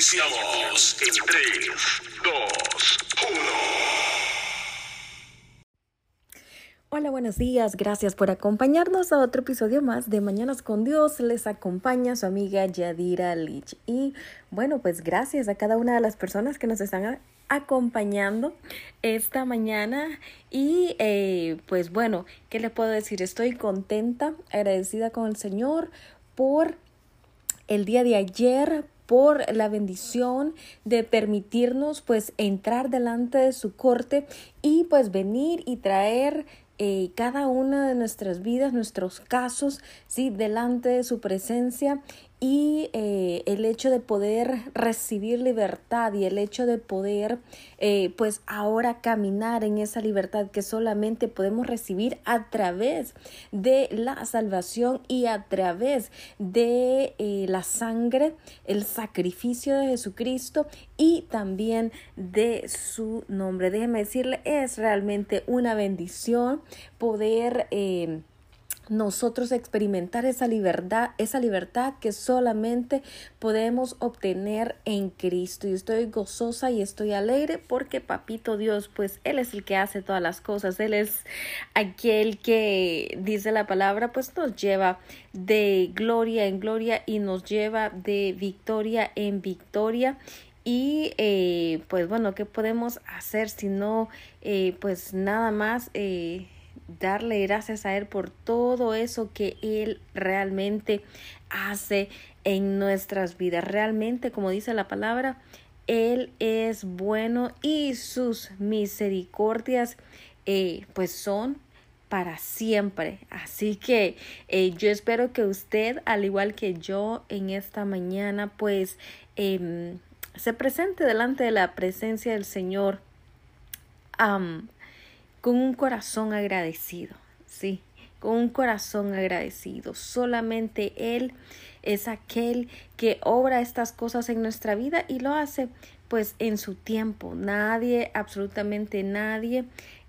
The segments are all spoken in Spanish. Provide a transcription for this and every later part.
Iniciamos en 3, 2, 1. Hola, buenos días. Gracias por acompañarnos a otro episodio más de Mañanas con Dios. Les acompaña su amiga Yadira Lich. Y bueno, pues gracias a cada una de las personas que nos están acompañando esta mañana. Y eh, pues bueno, ¿qué le puedo decir? Estoy contenta, agradecida con el Señor por el día de ayer, por la bendición de permitirnos pues entrar delante de su corte y pues venir y traer eh, cada una de nuestras vidas, nuestros casos, sí, delante de su presencia y eh, el hecho de poder recibir libertad y el hecho de poder eh, pues ahora caminar en esa libertad que solamente podemos recibir a través de la salvación y a través de la sangre, el sacrificio de Jesucristo y también de su nombre. Déjeme decirle, es realmente una bendición poder eh, nosotros experimentar esa libertad, esa libertad que solamente podemos obtener en Cristo. Y estoy gozosa y estoy alegre porque Papito Dios, pues Él es el que hace todas las cosas. Él es aquel que dice la palabra, pues nos lleva de gloria en gloria y nos lleva de victoria en victoria. Y eh, pues bueno, ¿qué podemos hacer si no, eh, pues nada más eh, darle gracias a Él por todo eso que Él realmente hace en nuestras vidas? Realmente, como dice la palabra, Él es bueno y sus misericordias pues son para siempre. Así que yo espero que usted, al igual que yo en esta mañana, pues eh, se presente delante de la presencia del Señor con un corazón agradecido, sí, con un corazón agradecido. Solamente Él es aquel que obra estas cosas en nuestra vida y lo hace pues en su tiempo. Nadie, absolutamente nadie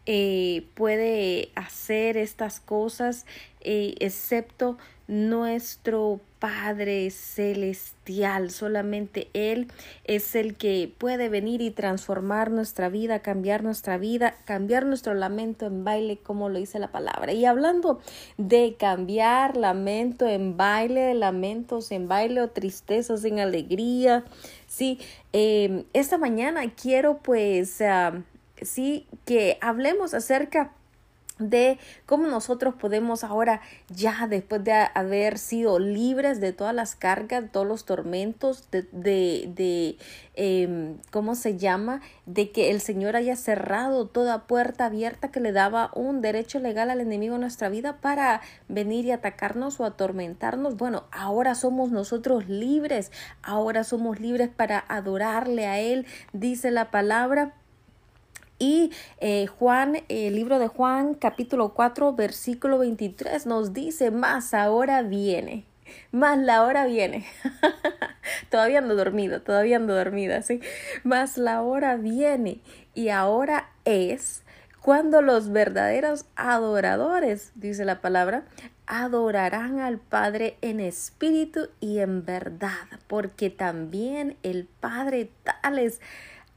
eh, puede hacer estas cosas eh, excepto nuestro Padre Celestial. Solamente Él es el que puede venir y transformar nuestra vida, cambiar nuestra vida, cambiar nuestro lamento en baile, como lo dice la palabra. Y hablando de cambiar lamento en baile, lamentos en baile o tristezas en alegría, sí, eh, esta mañana quiero pues, ah, sí, que hablemos acerca de cómo nosotros podemos ahora ya después de haber sido libres de todas las cargas, todos los tormentos, de, de, em, ¿cómo se llama? De que el Señor haya cerrado toda puerta abierta que le daba un derecho legal al enemigo en nuestra vida para venir y atacarnos o atormentarnos. Bueno, ahora somos nosotros libres, ahora somos libres para adorarle a Él, dice la palabra y eh, Juan, el libro de Juan, capítulo 4, versículo 23, nos dice, más ahora viene, más la hora viene. todavía ando dormido, todavía ando dormida, ¿sí? Más la hora viene y ahora es cuando los verdaderos adoradores, dice la palabra, adorarán al Padre en espíritu y en verdad, porque también el Padre tales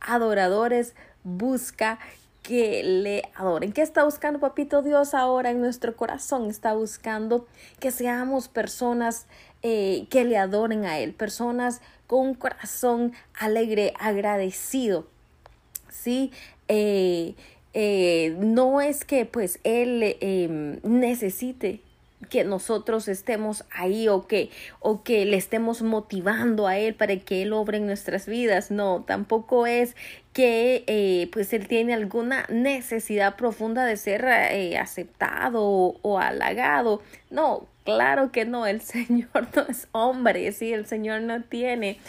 adoradores busca que le adoren. ¿Qué está buscando Papito Dios ahora en nuestro corazón? Está buscando que seamos personas eh, que le adoren a Él, personas con un corazón alegre, agradecido. ¿Sí? Eh, eh, no es que pues Él em, necesite que nosotros estemos ahí o que o que le estemos motivando a él para que él obre en nuestras vidas no tampoco es que eh, pues él tiene alguna necesidad profunda de ser eh, aceptado o, halagado. No, claro que no, el Señor no es hombre, sí, el Señor no tiene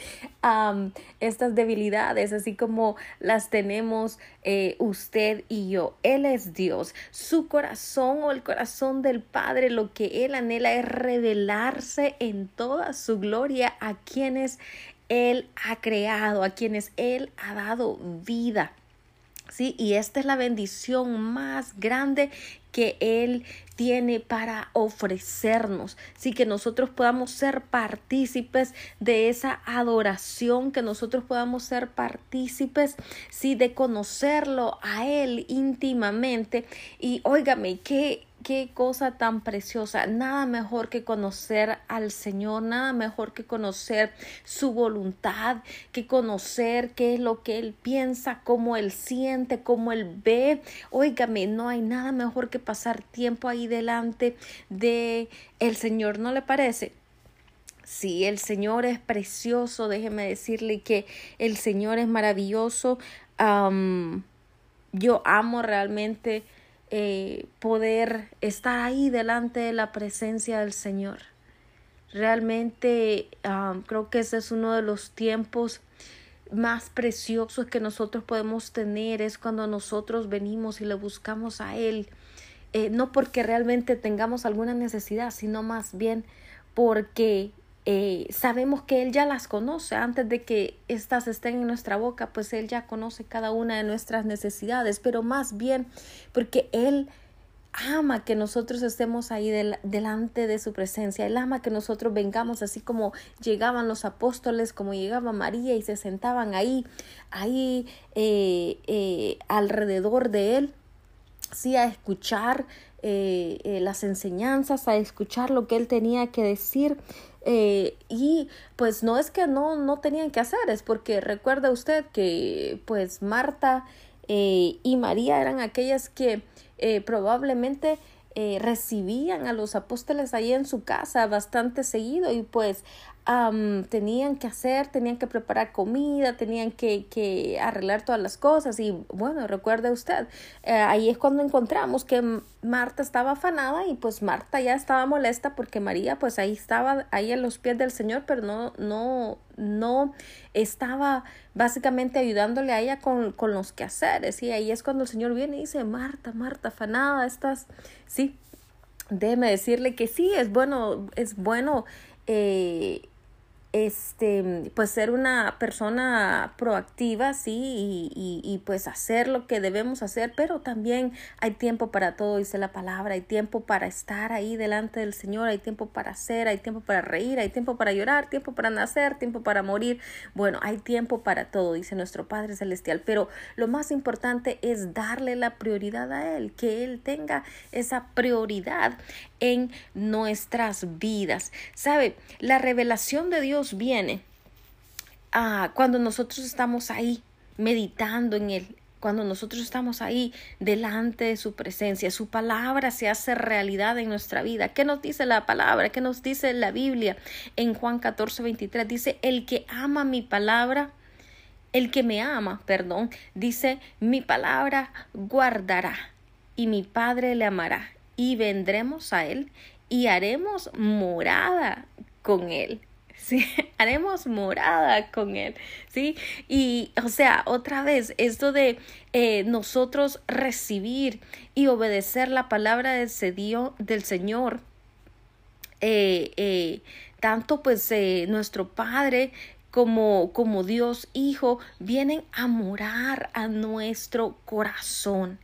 estas debilidades así como las tenemos eh, usted y yo. Él es Dios. Su corazón o el corazón del Padre, lo que Él anhela es revelarse en toda su gloria a quienes él ha creado, a quienes Él ha dado vida. Sí, y esta es la bendición más grande que Él tiene para ofrecernos. Sí, que nosotros podamos ser partícipes de esa adoración, que nosotros podamos ser partícipes, sí, de conocerlo a Él íntimamente. Y óigame, qué, qué cosa tan preciosa. Nada mejor que conocer al Señor, nada mejor que conocer su voluntad, que conocer qué es lo que Él piensa, cómo Él siente, cómo Él ve. Óigame, no hay nada mejor que pasar tiempo ahí delante de el Señor, ¿no le parece? Sí, el Señor es precioso, déjeme decirle que el Señor es maravilloso. yo amo realmente eh, poder estar ahí delante de la presencia del Señor. Realmente creo que ese es uno de los tiempos más preciosos que nosotros podemos tener, es cuando nosotros venimos y le buscamos a Él, eh, no porque realmente tengamos alguna necesidad, sino más bien porque eh, sabemos que Él ya las conoce antes de que éstas estén en nuestra boca, pues Él ya conoce cada una de nuestras necesidades, pero más bien porque Él ama que nosotros estemos ahí delante de su presencia. Él ama que nosotros vengamos así como llegaban los apóstoles, como llegaba María y se sentaban ahí, ahí eh, eh, alrededor de Él, sí, a escuchar las enseñanzas, a escuchar lo que Él tenía que decir. Eh, y pues no es que no, no tenían que hacer, es porque recuerda usted que pues Marta eh, y María eran aquellas que eh, probablemente recibían a los apóstoles ahí en su casa bastante seguido y pues tenían que hacer, tenían que preparar comida, tenían que, que arreglar todas las cosas. Y bueno, recuerde usted, eh, ahí es cuando encontramos que Marta estaba afanada y pues Marta ya estaba molesta porque María pues ahí estaba, ahí en los pies del Señor, pero no, no, no estaba básicamente ayudándole a ella con, con los quehaceres. Y ahí es cuando el Señor viene y dice, Marta, Marta, afanada, estás, sí, déjeme decirle que sí, es bueno, es bueno eh, este, pues ser una persona proactiva, sí, y, y, pues hacer lo que debemos hacer, pero también hay tiempo para todo, dice la palabra, hay tiempo para estar ahí delante del Señor, hay tiempo para hacer, hay tiempo para reír, hay tiempo para llorar, tiempo para nacer, tiempo para morir, bueno, hay tiempo para todo, dice nuestro Padre Celestial, pero lo más importante es darle la prioridad a Él, que Él tenga esa prioridad en nuestras vidas. ¿Sabe? La revelación de Dios viene ah, cuando nosotros estamos ahí meditando en Él, cuando nosotros estamos ahí delante de su presencia, su palabra se hace realidad en nuestra vida. ¿Qué nos dice la palabra? ¿Qué nos dice la Biblia? En Juan 14, 23 dice, el que ama mi palabra, el que me ama, perdón, dice, mi palabra guardará y mi Padre le amará y vendremos a Él y haremos morada con Él. Sí, haremos morada con Él, ¿sí? Y, o sea, otra vez, esto de eh, nosotros recibir y obedecer la palabra del, del Señor, eh, eh, tanto pues nuestro Padre como, como Dios Hijo, vienen a morar a nuestro corazón.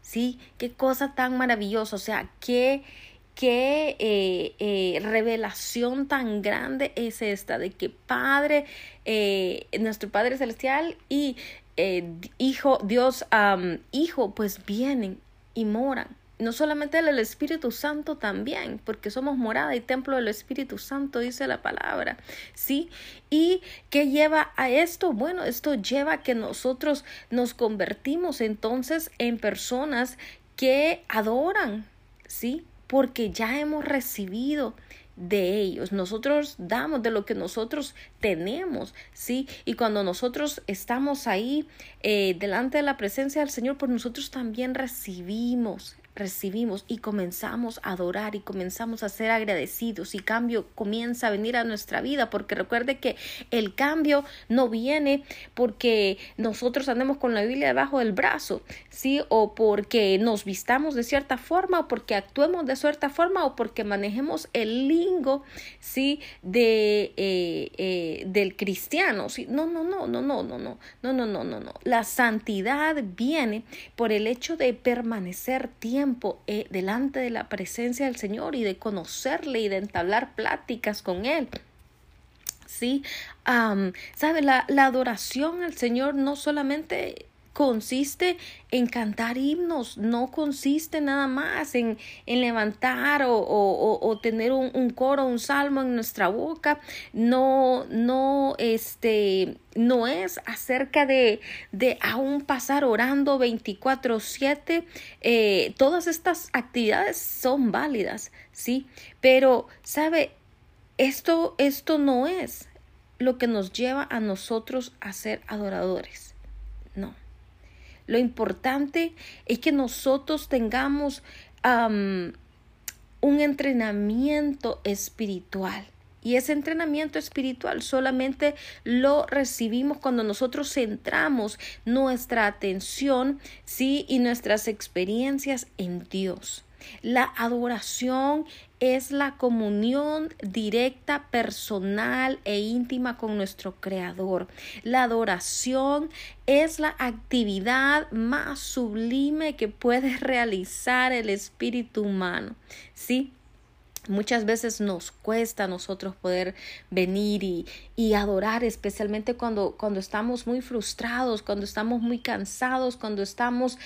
¿sí? Qué cosa tan maravillosa, o sea, qué, qué eh, eh, revelación tan grande es esta de que Padre, eh, nuestro Padre Celestial y Hijo, Dios, Hijo, pues vienen y moran no solamente el Espíritu Santo también, porque somos morada y templo del Espíritu Santo, dice la palabra, ¿sí? ¿Y qué lleva a esto? Bueno, esto lleva a que nosotros nos convertimos entonces en personas que adoran, ¿sí? Porque ya hemos recibido de ellos. Nosotros damos de lo que nosotros tenemos, ¿sí? Y cuando nosotros estamos ahí eh, delante de la presencia del Señor, pues nosotros también recibimos, recibimos y comenzamos a adorar y comenzamos a ser agradecidos y cambio comienza a venir a nuestra vida porque recuerde que el cambio no viene porque nosotros andemos con la Biblia debajo del brazo, ¿sí? O porque nos vistamos de cierta forma o porque actuemos de cierta forma o porque manejemos el lingo, ¿sí? De, eh, eh, del cristiano, ¿sí? No, no, no, no, no, no, no, no, no, no, no, no. La santidad viene por el hecho de permanecer tiempo eh, delante de la presencia del Señor y de conocerle y de entablar pláticas con Él. Sí, sabe, la, la adoración al Señor no solamente consiste en cantar himnos, no consiste nada más en, en levantar o, o, o tener un, coro, un salmo en nuestra boca, no, no, este, no es acerca de, de aún pasar orando 24/7, eh, todas estas actividades son válidas, sí, pero, ¿sabe? Esto, esto no es lo que nos lleva a nosotros a ser adoradores. No. Lo importante es que nosotros tengamos un entrenamiento espiritual. Y ese entrenamiento espiritual solamente lo recibimos cuando nosotros centramos nuestra atención, sí, y nuestras experiencias en Dios. La adoración es la comunión directa, personal e íntima con nuestro Creador. La adoración es la actividad más sublime que puede realizar el espíritu humano. ¿Sí? Muchas veces nos cuesta a nosotros poder venir y, y adorar, especialmente cuando, cuando estamos muy frustrados, cuando estamos muy cansados, cuando estamos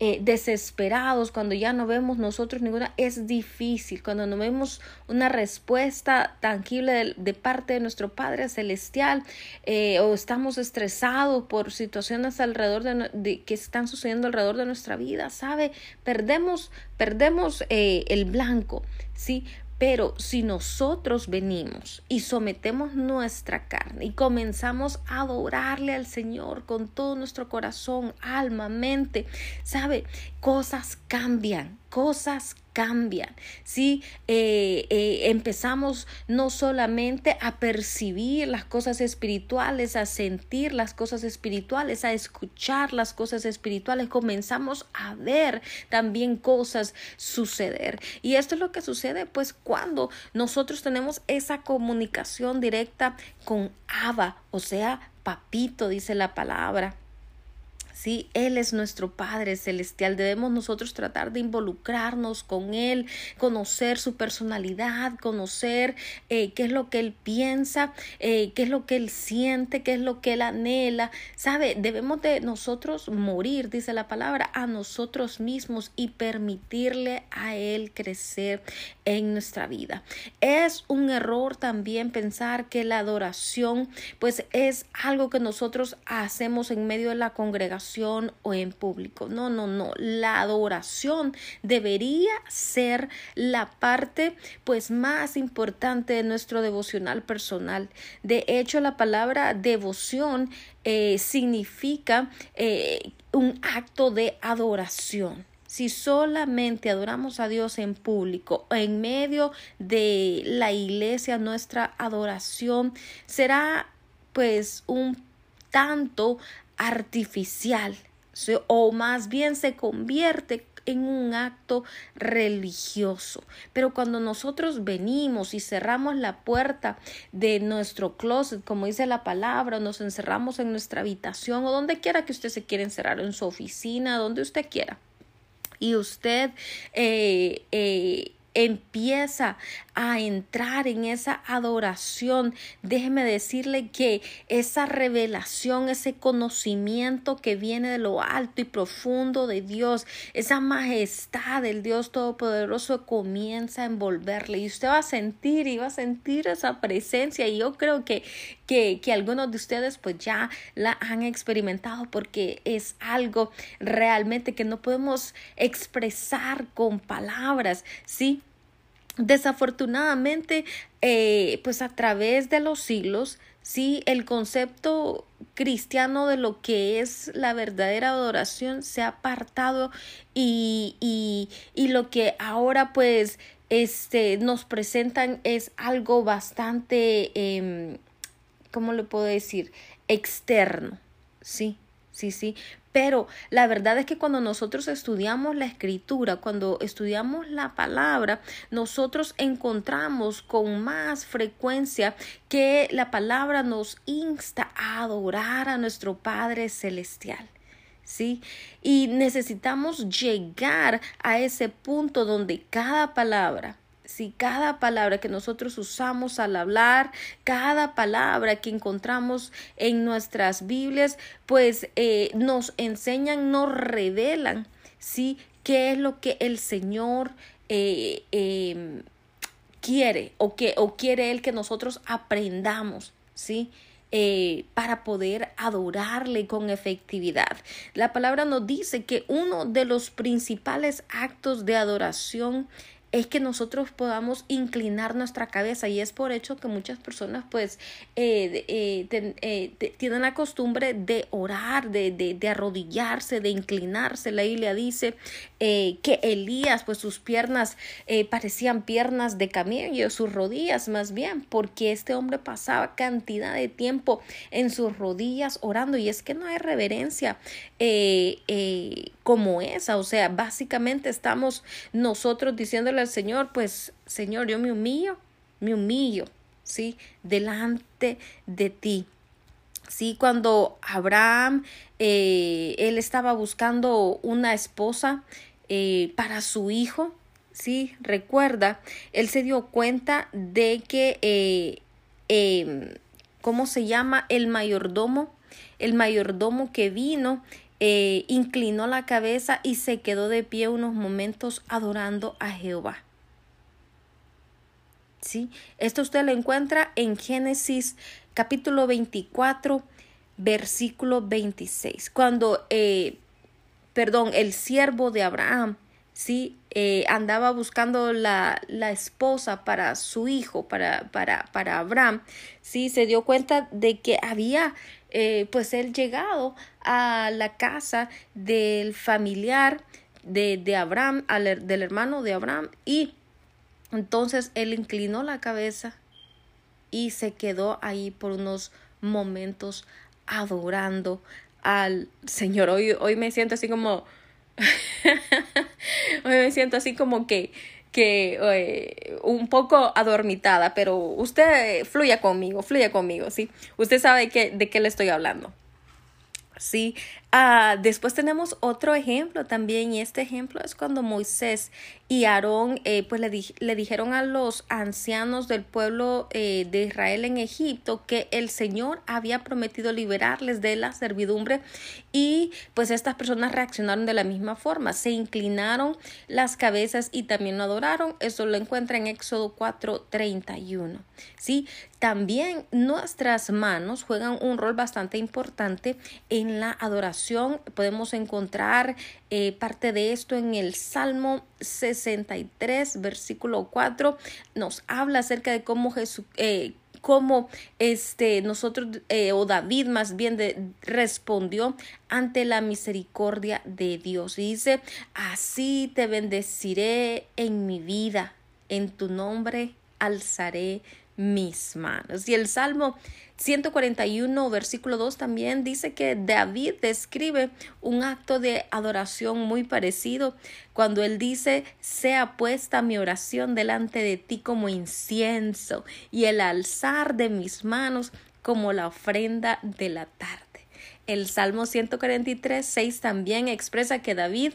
eh, desesperados, cuando ya no vemos nosotros ninguna, es difícil, cuando no vemos una respuesta tangible de, parte de nuestro Padre Celestial eh, o estamos estresados por situaciones alrededor de, que están sucediendo alrededor de nuestra vida, ¿sabe? Perdemos, perdemos eh, el blanco, ¿sí? Pero si nosotros venimos y sometemos nuestra carne y comenzamos a adorarle al Señor con todo nuestro corazón, alma, mente, sabe, cosas cambian, cosas cambian, ¿sí? Eh, eh, empezamos no solamente a percibir las cosas espirituales, a sentir las cosas espirituales, a escuchar las cosas espirituales, comenzamos a ver también cosas suceder. Y esto es lo que sucede pues cuando nosotros tenemos esa comunicación directa con Abba, o sea, papito, dice la palabra. Él es nuestro Padre Celestial. Debemos nosotros tratar de involucrarnos con Él, conocer su personalidad, conocer eh, qué es lo que Él piensa, eh, qué es lo que Él siente, qué es lo que Él anhela. ¿Sabe? Debemos de nosotros morir, dice la palabra, a nosotros mismos y permitirle a Él crecer en nuestra vida. Es un error también pensar que la adoración pues es algo que nosotros hacemos en medio de la congregación o en público. No, no, no. La adoración debería ser la parte pues más importante de nuestro devocional personal. De hecho, la palabra devoción eh, significa eh, un acto de adoración. Si solamente adoramos a Dios en público, en medio de la iglesia, nuestra adoración será pues un tanto artificial o más bien se convierte en un acto religioso. Pero cuando nosotros venimos y cerramos la puerta de nuestro closet, como dice la palabra, nos encerramos en nuestra habitación o donde quiera que usted se quiera encerrar, en su oficina, donde usted quiera. Y usted eh, eh, empieza a entrar en esa adoración, déjeme decirle que esa revelación, ese conocimiento que viene de lo alto y profundo de Dios, esa majestad del Dios Todopoderoso comienza a envolverle y usted va a sentir y va a sentir esa presencia y yo creo que, que, que algunos de ustedes pues ya la han experimentado porque es algo realmente que no podemos expresar con palabras, ¿sí? Desafortunadamente, eh, pues a través de los siglos, sí, el concepto cristiano de lo que es la verdadera adoración se ha apartado y, y, y lo que ahora pues este, nos presentan es algo bastante, eh, ¿cómo le puedo decir? Externo, sí, sí, sí. Pero la verdad es que cuando nosotros estudiamos la escritura, cuando estudiamos la palabra, nosotros encontramos con más frecuencia que la palabra nos insta a adorar a nuestro Padre Celestial. ¿sí? Y necesitamos llegar a ese punto donde cada palabra, si cada palabra que nosotros usamos al hablar, cada palabra que encontramos en nuestras Biblias, pues eh, nos enseñan, nos revelan, ¿sí? ¿Qué es lo que el Señor eh, em, quiere o, que, o quiere Él que nosotros aprendamos, ¿sí? Eh, para poder adorarle con efectividad. La palabra nos dice que uno de los principales actos de adoración es que nosotros podamos inclinar nuestra cabeza y es por hecho que muchas personas pues eh, eh, eh, tienen la costumbre de orar, de, de, arrodillarse, de inclinarse. La Biblia dice que Elías pues sus piernas parecían piernas de camello, sus rodillas más bien, porque este hombre pasaba cantidad de tiempo en sus rodillas orando y es que no hay reverencia como esa, o sea, básicamente estamos nosotros diciéndole al Señor, pues Señor, yo me humillo, me humillo, ¿sí? Delante de ti. Sí, cuando Abraham, eh, él estaba buscando una esposa eh, para su hijo, sí, recuerda, él se dio cuenta de que, eh, em, ¿cómo se llama? El mayordomo, el mayordomo que vino, eh, inclinó la cabeza y se quedó de pie unos momentos adorando a Jehová. ¿Sí? Esto usted lo encuentra en Génesis capítulo 24, versículo 26. Cuando, eh, perdón, el siervo de Abraham, ¿sí? Eh, andaba buscando la, la, esposa para su hijo, para, para, para Abraham, ¿sí? Se dio cuenta de que había eh, pues él llegado a la casa del familiar de, de Abraham, del hermano de Abraham, y entonces él inclinó la cabeza y se quedó ahí por unos momentos adorando al Señor. Hoy, hoy me siento así como, hoy me siento así como que que eh, un poco adormitada, pero usted fluya conmigo, fluya conmigo, ¿sí? Usted sabe que, de qué le estoy hablando. Sí, ah, después tenemos otro ejemplo también y este ejemplo es cuando Moisés y Aarón eh, pues le, dijeron a los ancianos del pueblo eh, de Israel en Egipto que el Señor había prometido liberarles de la servidumbre y pues estas personas reaccionaron de la misma forma, se inclinaron las cabezas y también lo adoraron, eso lo encuentra en Éxodo 4:31. Sí, también nuestras manos juegan un rol bastante importante en la adoración. Podemos encontrar eh, parte de esto en el Salmo 63, versículo 4. Nos habla acerca de cómo Jesús... Eh, cómo este nosotros eh, o David más bien de, respondió ante la misericordia de Dios. dice, así te bendeciré en mi vida, en tu nombre alzaré mis manos. Y el Salmo 141, versículo 2 también dice que David describe un acto de adoración muy parecido cuando él dice, sea puesta mi oración delante de ti como incienso y el alzar de mis manos como la ofrenda de la tarde. El Salmo 143, 6 también expresa que David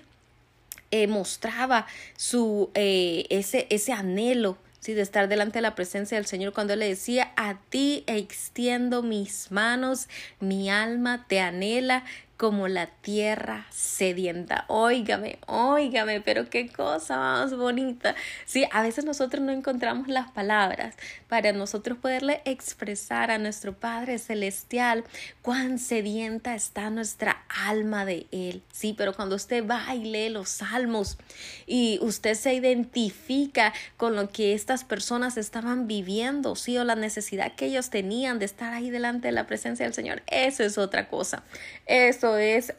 eh, mostraba su, eh, ese, ese anhelo ¿sí? de estar delante de la presencia del Señor cuando Él le decía, a ti extiendo mis manos, mi alma te anhela como la tierra sedienta. Óigame, óigame, pero qué cosa más bonita. Sí, a veces nosotros no encontramos las palabras para nosotros poderle expresar a nuestro Padre Celestial cuán sedienta está nuestra alma de Él. Sí, pero cuando usted va y lee los salmos y usted se identifica con lo que estas personas estaban viviendo, sí, o la necesidad que ellos tenían de estar ahí delante de la presencia del Señor, eso es otra cosa. Eso es...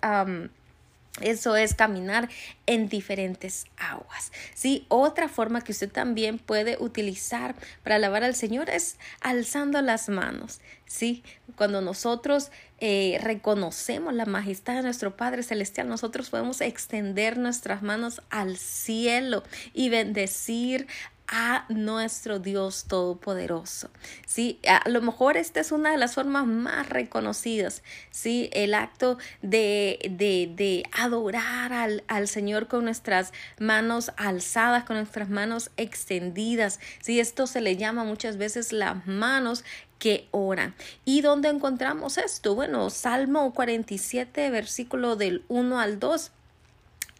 eso es caminar en diferentes aguas. ¿sí? Otra forma que usted también puede utilizar para alabar al Señor es alzando las manos. ¿sí? Cuando nosotros eh, reconocemos la majestad de nuestro Padre Celestial, nosotros podemos extender nuestras manos al cielo y bendecir a nuestro Dios Todopoderoso. Sí, a lo mejor esta es una de las formas más reconocidas, sí, el acto de, de, de adorar al, al, Señor con nuestras manos alzadas, con nuestras manos extendidas. Sí, esto se le llama muchas veces las manos que oran. ¿Y dónde encontramos esto? Bueno, Salmo 47, versículo del 1 al 2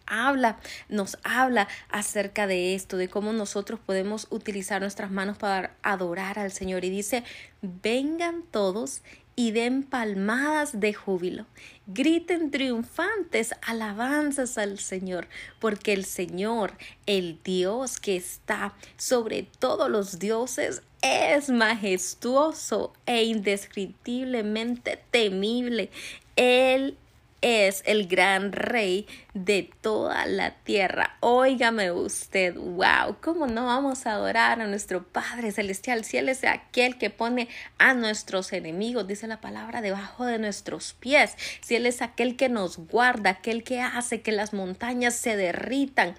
habla, nos habla acerca de esto, de cómo nosotros podemos utilizar nuestras manos para adorar al Señor. Y dice, vengan todos y den palmadas de júbilo. Griten triunfantes alabanzas al Señor, porque el Señor, el Dios que está sobre todos los dioses, es majestuoso e indescriptiblemente temible. Él es el gran rey de toda la tierra. Óigame usted, wow, ¿cómo no vamos a adorar a nuestro Padre Celestial si Él es aquel que pone a nuestros enemigos, dice la palabra, debajo de nuestros pies? Si Él es aquel que nos guarda, aquel que hace que las montañas se derritan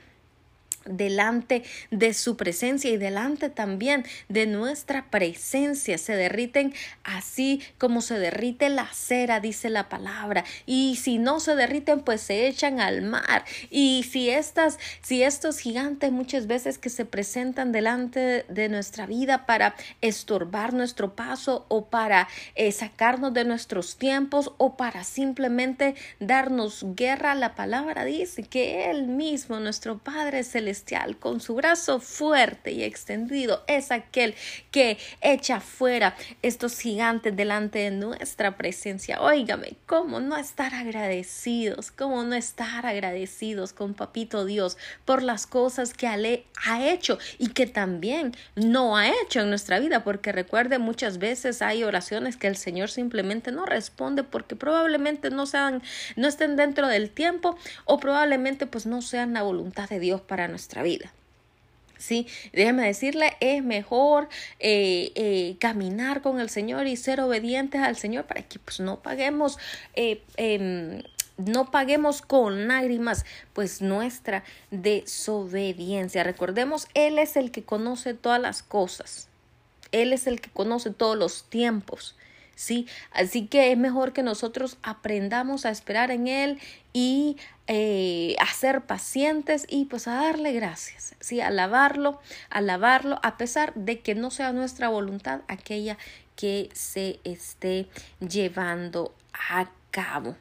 delante de su presencia y delante también de nuestra presencia. Se derriten así como se derrite la cera, dice la palabra. Y si no se derriten, pues se echan al mar. Y si estas, si estos gigantes muchas veces que se presentan delante de nuestra vida para estorbar nuestro paso o para eh, sacarnos de nuestros tiempos o para simplemente darnos guerra, la palabra dice que Él mismo, nuestro Padre Celestial, con su brazo fuerte y extendido, es aquel que echa fuera estos gigantes delante de nuestra presencia. Óigame, ¿cómo no estar agradecidos? ¿Cómo no estar agradecidos con Papito Dios por las cosas que ha hecho y que también no ha hecho en nuestra vida? Porque recuerde, muchas veces hay oraciones que el Señor simplemente no responde porque probablemente no sean, no estén dentro del tiempo o probablemente pues no sean la voluntad de Dios para nosotros nuestra vida. Sí, déjeme decirle, es mejor eh, eh, caminar con el Señor y ser obedientes al Señor para que pues no paguemos eh, em, no paguemos con lágrimas pues nuestra desobediencia. Recordemos, Él es el que conoce todas las cosas. Él es el que conoce todos los tiempos. ¿Sí? Así que es mejor que nosotros aprendamos a esperar en Él y eh, a ser pacientes y pues a darle gracias, ¿sí? Alabarlo, alabarlo, a pesar de que no sea nuestra voluntad aquella que se esté llevando a cabo.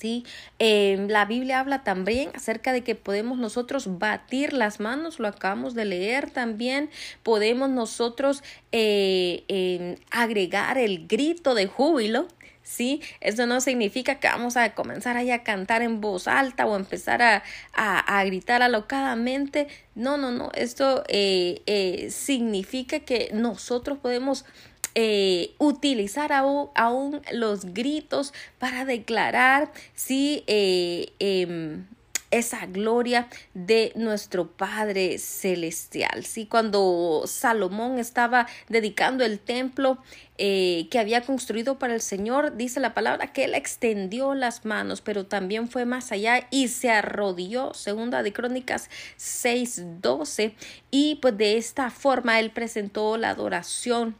¿Sí? Em, la Biblia habla también acerca de que podemos nosotros batir las manos, lo acabamos de leer también, podemos nosotros eh, em, agregar el grito de júbilo, ¿sí? Eso no significa que vamos a comenzar ahí a cantar en voz alta o empezar a, a, gritar alocadamente. No, no, no. Esto eh, eh, significa que nosotros podemos eh, utilizar aún, los gritos para declarar si eh, em, esa gloria de nuestro Padre Celestial. Sí, cuando Salomón estaba dedicando el templo eh, que había construido para el Señor, dice la palabra que él extendió las manos, pero también fue más allá y se arrodilló, segunda de Crónicas 6:12, y pues de esta forma él presentó la adoración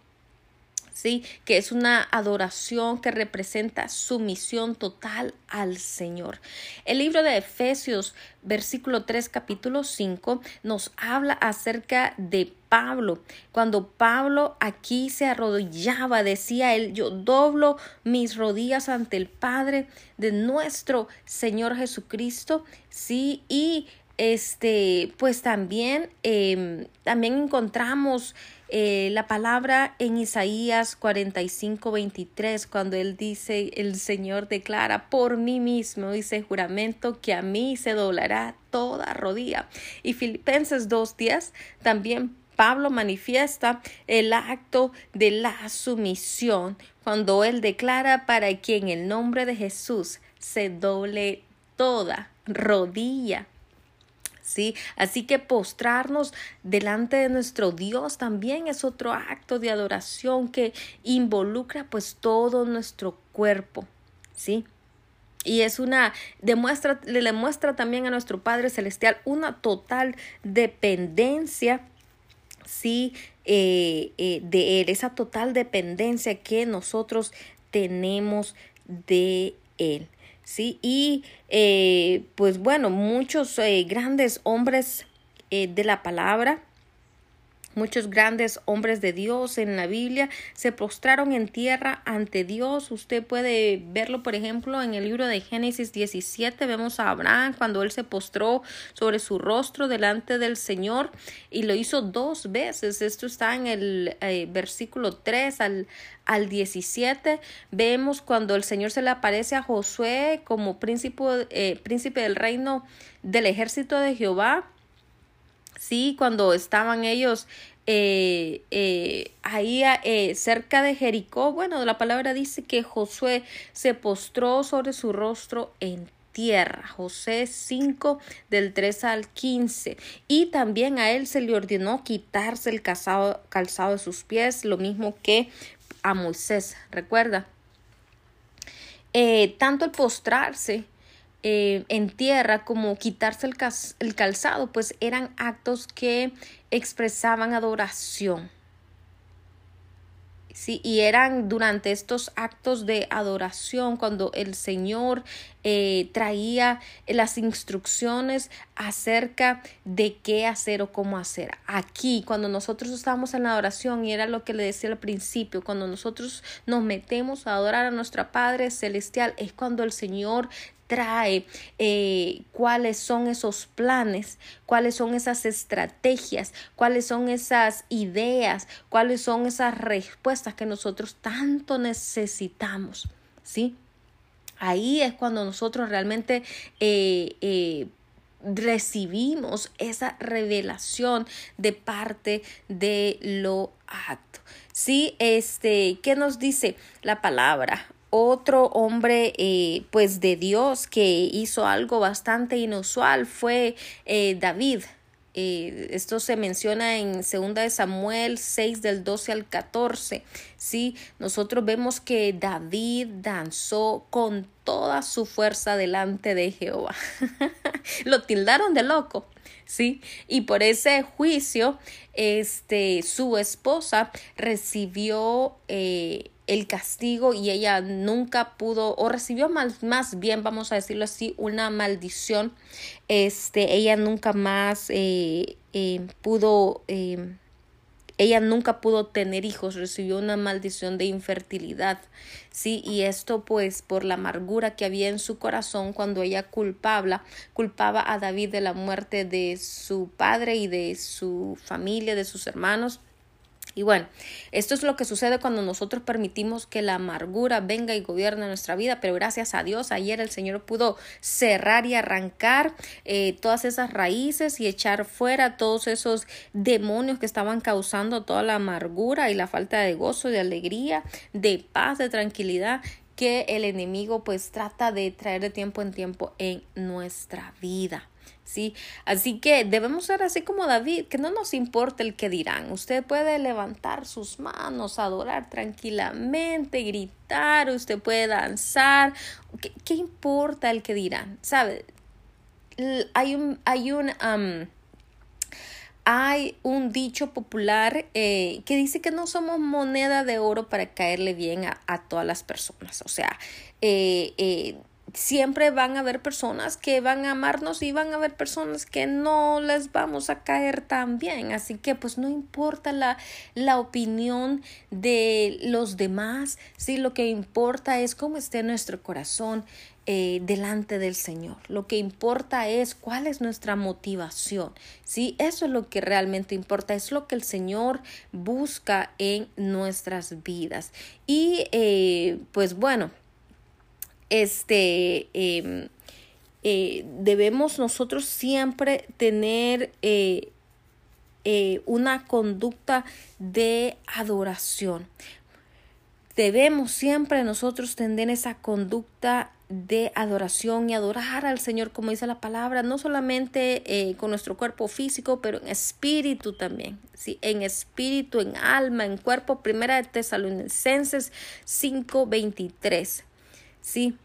¿sí? Que es una adoración que representa sumisión total al Señor. El libro de Efesios, versículo 3, capítulo 5, nos habla acerca de Pablo. Cuando Pablo aquí se arrodillaba, decía él, yo doblo mis rodillas ante el Padre de nuestro Señor Jesucristo, ¿sí? Y este, pues también, em, también encontramos eh, la palabra en Isaías 45, 23, cuando él dice, el Señor declara, por mí mismo, dice juramento, que a mí se doblará toda rodilla. Y Filipenses 2.10 también Pablo manifiesta el acto de la sumisión cuando él declara para que en el nombre de Jesús se doble toda rodilla ¿sí? Así que postrarnos delante de nuestro Dios también es otro acto de adoración que involucra pues todo nuestro cuerpo, ¿sí? Y es una, demuestra, le demuestra también a nuestro Padre Celestial una total dependencia, sí, eh, eh, de Él, esa total dependencia que nosotros tenemos de Él. ¿Sí? Y eh, pues bueno, muchos eh, grandes hombres eh, de la palabra Muchos grandes hombres de Dios en la Biblia se postraron en tierra ante Dios. Usted puede verlo, por ejemplo, en el libro de Génesis 17. Vemos a Abraham cuando él se postró sobre su rostro delante del Señor y lo hizo dos veces. Esto está en el eh, versículo 3 al, al 17. Vemos cuando el Señor se le aparece a Josué como príncipe, eh, príncipe del reino del ejército de Jehová Sí, cuando estaban ellos eh, eh, ahí eh, cerca de Jericó, bueno, la palabra dice que Josué se postró sobre su rostro en tierra. José 5 del 3 al 15. Y también a él se le ordenó quitarse el calzado, calzado de sus pies, lo mismo que a Moisés, recuerda. tanto el postrarse eh, en tierra como quitarse el, el calzado, pues eran actos que expresaban adoración. Sí, y eran durante estos actos de adoración cuando el Señor eh, traía las instrucciones acerca de qué hacer o cómo hacer. Aquí, cuando nosotros estábamos en la adoración, y era lo que le decía al principio, cuando nosotros nos metemos a adorar a nuestra Padre Celestial, es cuando el Señor trae, eh, cuáles son esos planes, cuáles son esas estrategias, cuáles son esas ideas, cuáles son esas respuestas que nosotros tanto necesitamos, ¿sí? Ahí es cuando nosotros realmente eh, eh, recibimos esa revelación de parte de lo acto. Sí, este, ¿qué nos dice la palabra? Otro hombre eh, pues de Dios que hizo algo bastante inusual fue eh, David. Eh, esto se menciona en 2 de Samuel 6 del 12 al 14. Sí, nosotros vemos que David danzó con toda su fuerza delante de Jehová. Lo tildaron de loco. ¿sí? Y por ese juicio, este, su esposa recibió el castigo y ella nunca pudo o recibió más, más bien vamos a decirlo así una maldición. Este ella nunca más eh, eh, pudo eh, ella nunca pudo tener hijos, recibió una maldición de infertilidad, sí, y esto pues por la amargura que había en su corazón cuando ella culpaba, culpaba a David de la muerte de su padre y de su familia, de sus hermanos, y bueno, esto es lo que sucede cuando nosotros permitimos que la amargura venga y gobierne nuestra vida, pero gracias a Dios ayer el Señor pudo cerrar y arrancar eh, todas esas raíces y echar fuera todos esos demonios que estaban causando toda la amargura y la falta de gozo, de alegría, de paz, de tranquilidad que el enemigo pues trata de traer de tiempo en tiempo en nuestra vida. ¿Sí? Así que debemos ser así como David, que no nos importa el que dirán. Usted puede levantar sus manos, adorar tranquilamente, gritar, usted puede danzar. ¿Qué, importa el que dirán? ¿Sabe? Hay un, hay un, hay un dicho popular eh, que dice que no somos moneda de oro para caerle bien a, todas las personas. O sea, eh, eh, siempre van a haber personas que van a amarnos y van a haber personas que no les vamos a caer tan bien. Así que pues no importa la, la opinión de los demás, sí, lo que importa es cómo esté nuestro corazón eh, delante del Señor. Lo que importa es cuál es nuestra motivación. Sí, eso es lo que realmente importa, es lo que el Señor busca en nuestras vidas. Y eh, pues bueno, este, em, eh, debemos nosotros siempre tener eh, eh, una conducta de adoración. Debemos siempre nosotros tener esa conducta de adoración y adorar al Señor, como dice la palabra, no solamente con nuestro cuerpo físico, pero en espíritu también, ¿sí? en espíritu, en alma, en cuerpo. Primera de Tesalonicenses 5:23. ¿Sí?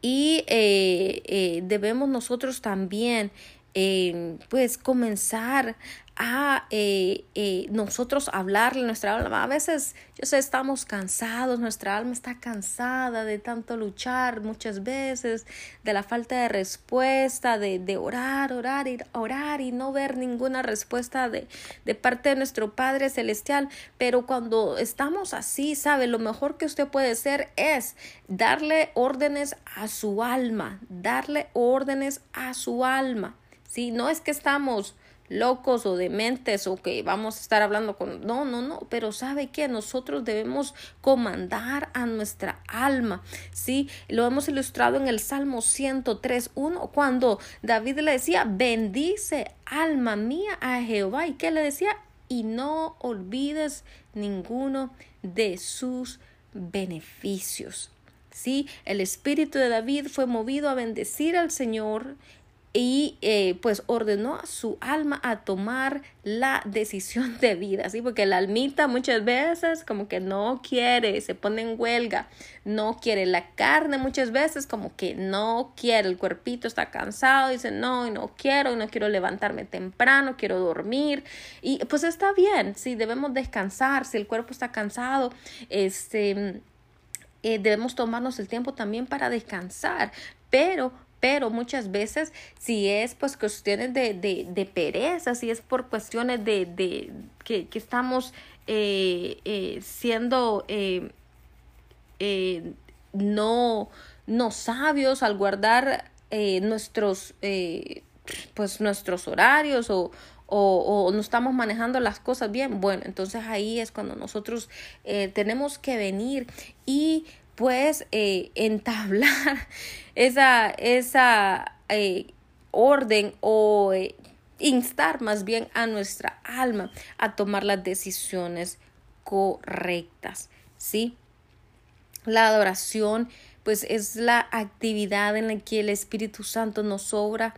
Y eh, eh, debemos nosotros también eh, pues comenzar a eh, eh, nosotros hablarle nuestra alma. A veces, yo sé, estamos cansados, nuestra alma está cansada de tanto luchar muchas veces, de la falta de respuesta, de, de orar, orar y orar y no ver ninguna respuesta de parte de nuestro Padre Celestial. Pero cuando estamos así, ¿sabe? Lo mejor que usted puede hacer es darle órdenes a su alma, darle órdenes a su alma. Si no es que estamos locos o dementes o que vamos a estar hablando con... No, no, no, pero sabe que nosotros debemos comandar a nuestra alma, ¿sí? Lo hemos ilustrado en el Salmo 103.1 cuando David le decía, bendice alma mía a Jehová. ¿Y qué le decía? Y no olvides ninguno de sus beneficios. Sí, el espíritu de David fue movido a bendecir al Señor y eh, pues ordenó a su alma a tomar la decisión de vida, ¿sí? Porque la almita muchas veces como que no quiere, se pone en huelga, no quiere la carne muchas veces como que no quiere, el cuerpito está cansado, dice no, y no quiero, y no quiero levantarme temprano, quiero dormir y pues está bien, sí, debemos descansar, si el cuerpo está cansado, este... Eh, debemos tomarnos el tiempo también para descansar, pero pero muchas veces si es pues cuestiones de, de, de pereza, si es por cuestiones de, de que, que estamos eh, eh, siendo eh, no, no sabios al guardar nuestros pues nuestros horarios o, o, o, no estamos manejando las cosas bien, bueno, entonces ahí es cuando nosotros tenemos que venir y pues entablar esa, esa eh, orden o eh, instar más bien a nuestra alma a tomar las decisiones correctas, ¿sí? La adoración pues es la actividad en la que el Espíritu Santo nos obra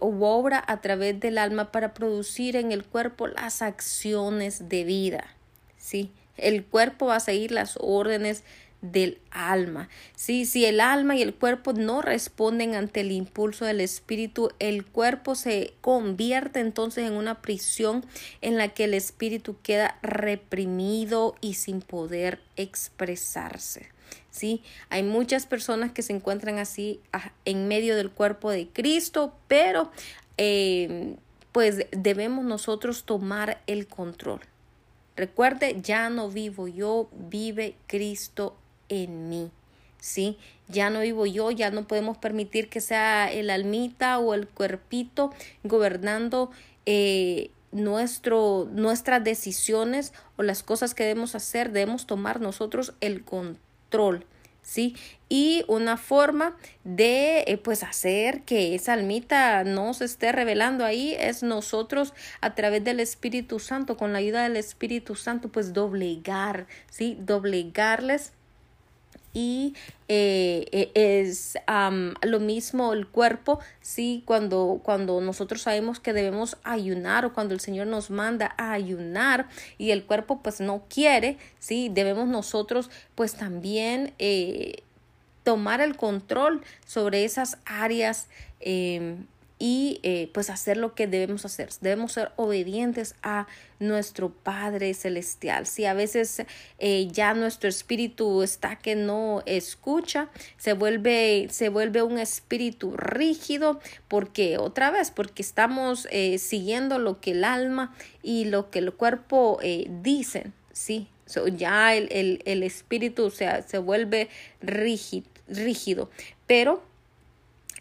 o obra a través del alma para producir en el cuerpo las acciones de vida, ¿sí? El cuerpo va a seguir las órdenes del alma. Sí, si el alma y el cuerpo no responden ante el impulso del espíritu, el cuerpo se convierte entonces en una prisión en la que el espíritu queda reprimido y sin poder expresarse. Sí, hay muchas personas que se encuentran así ah, en medio del cuerpo de Cristo, pero eh, pues debemos nosotros tomar el control. Recuerde, ya no vivo yo, vive Cristo en mí. ¿sí? Ya no vivo yo, ya no podemos permitir que sea el almita o el cuerpito gobernando eh, nuestro, nuestras decisiones o las cosas que debemos hacer, debemos tomar nosotros el control. ¿sí? Y una forma de eh, pues hacer que esa almita no se esté revelando ahí es nosotros a través del Espíritu Santo, con la ayuda del Espíritu Santo, pues doblegar, ¿sí? Doblegarles y eh, e, es lo mismo el cuerpo, sí, cuando, cuando nosotros sabemos que debemos ayunar o cuando el Señor nos manda a ayunar y el cuerpo pues no quiere, sí, debemos nosotros pues también eh, tomar el control sobre esas áreas em, y eh, pues hacer lo que debemos hacer. Debemos ser obedientes a nuestro Padre Celestial. Si a veces eh, ya nuestro espíritu está que no escucha, se vuelve, se vuelve un espíritu rígido porque otra vez, porque estamos eh, siguiendo lo que el alma y lo que el cuerpo dicen, ¿sí? ya el, el, el espíritu o sea, se vuelve rígido. Pero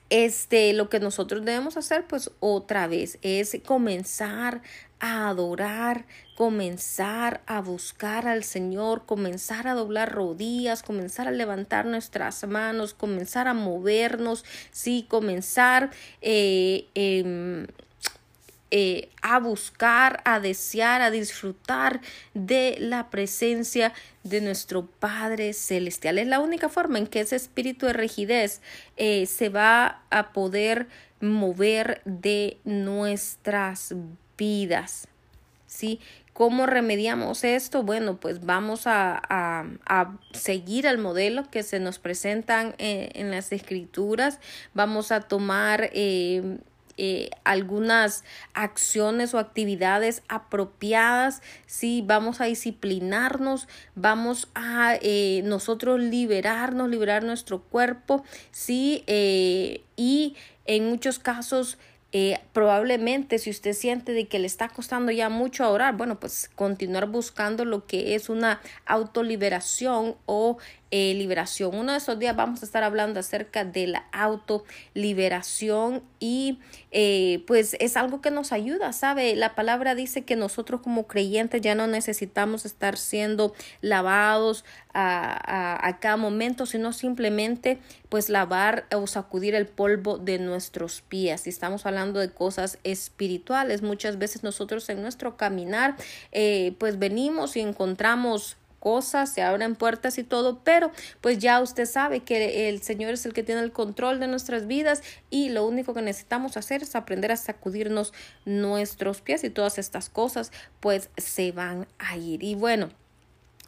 este, lo que nosotros debemos hacer, pues otra vez, es comenzar a adorar, comenzar a buscar al Señor, comenzar a doblar rodillas, comenzar a levantar nuestras manos, comenzar a movernos, sí, comenzar eh, em, eh, a buscar, a desear, a disfrutar de la presencia de nuestro Padre Celestial. Es la única forma en que ese espíritu de rigidez eh, se va a poder mover de nuestras vidas. ¿Sí? ¿Cómo remediamos esto? Bueno, pues vamos a, a, seguir el modelo que se nos presentan eh, en las escrituras. Vamos a tomar algunas acciones o actividades apropiadas, si vamos a disciplinarnos, vamos a eh, nosotros liberarnos, liberar nuestro cuerpo, sí, eh, y en muchos casos eh, probablemente si usted siente de que le está costando ya mucho orar, bueno, pues continuar buscando lo que es una autoliberación o eh, liberación. Uno de esos días vamos a estar hablando acerca de la autoliberación y eh, pues es algo que nos ayuda, ¿sabe? La palabra dice que nosotros como creyentes ya no necesitamos estar siendo lavados a, a, cada momento, sino simplemente pues lavar o sacudir el polvo de nuestros pies. Si estamos hablando de cosas espirituales, muchas veces nosotros en nuestro caminar eh, pues venimos y encontramos cosas, se abren puertas y todo, pero pues ya usted sabe que el Señor es el que tiene el control de nuestras vidas y lo único que necesitamos hacer es aprender a sacudirnos nuestros pies y todas estas cosas pues se van a ir. Y bueno,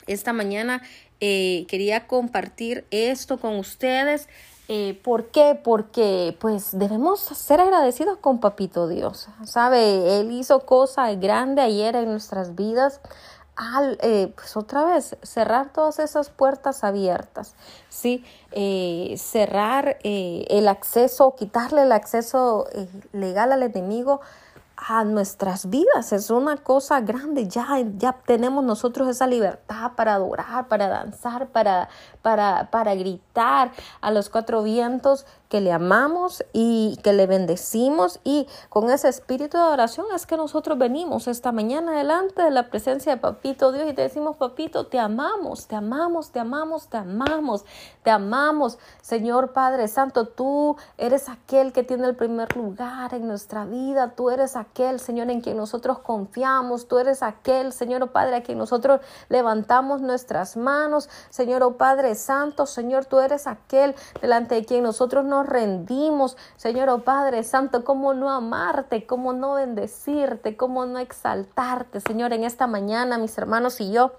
esta mañana eh, quería compartir esto con ustedes. Eh, ¿Por qué? Porque pues debemos ser agradecidos con Papito Dios. ¿Sabe? Él hizo cosas grandes ayer en nuestras vidas al, eh, pues otra vez, cerrar todas esas puertas abiertas, ¿sí? Cerrar el acceso, quitarle el acceso legal al enemigo a nuestras vidas. Es una cosa grande. Ya, ya tenemos nosotros esa libertad para adorar, para danzar, para, para, para gritar a los cuatro vientos que le amamos y que le bendecimos. Y con ese espíritu de adoración es que nosotros venimos esta mañana delante de la presencia de Papito Dios y te decimos, Papito, te amamos, te amamos, te amamos, te amamos, te amamos, Señor Padre Santo, tú eres aquel que tiene el primer lugar en nuestra vida, tú eres aquel, Señor, en quien nosotros confiamos, tú eres aquel, Señor oh Padre, a quien nosotros levantamos nuestras manos, Señor oh Padre Santo, Señor, tú eres aquel delante de quien nosotros nos rendimos, Señor oh Padre Santo, cómo no amarte, cómo no bendecirte, cómo no exaltarte, Señor, en esta mañana, mis hermanos y yo.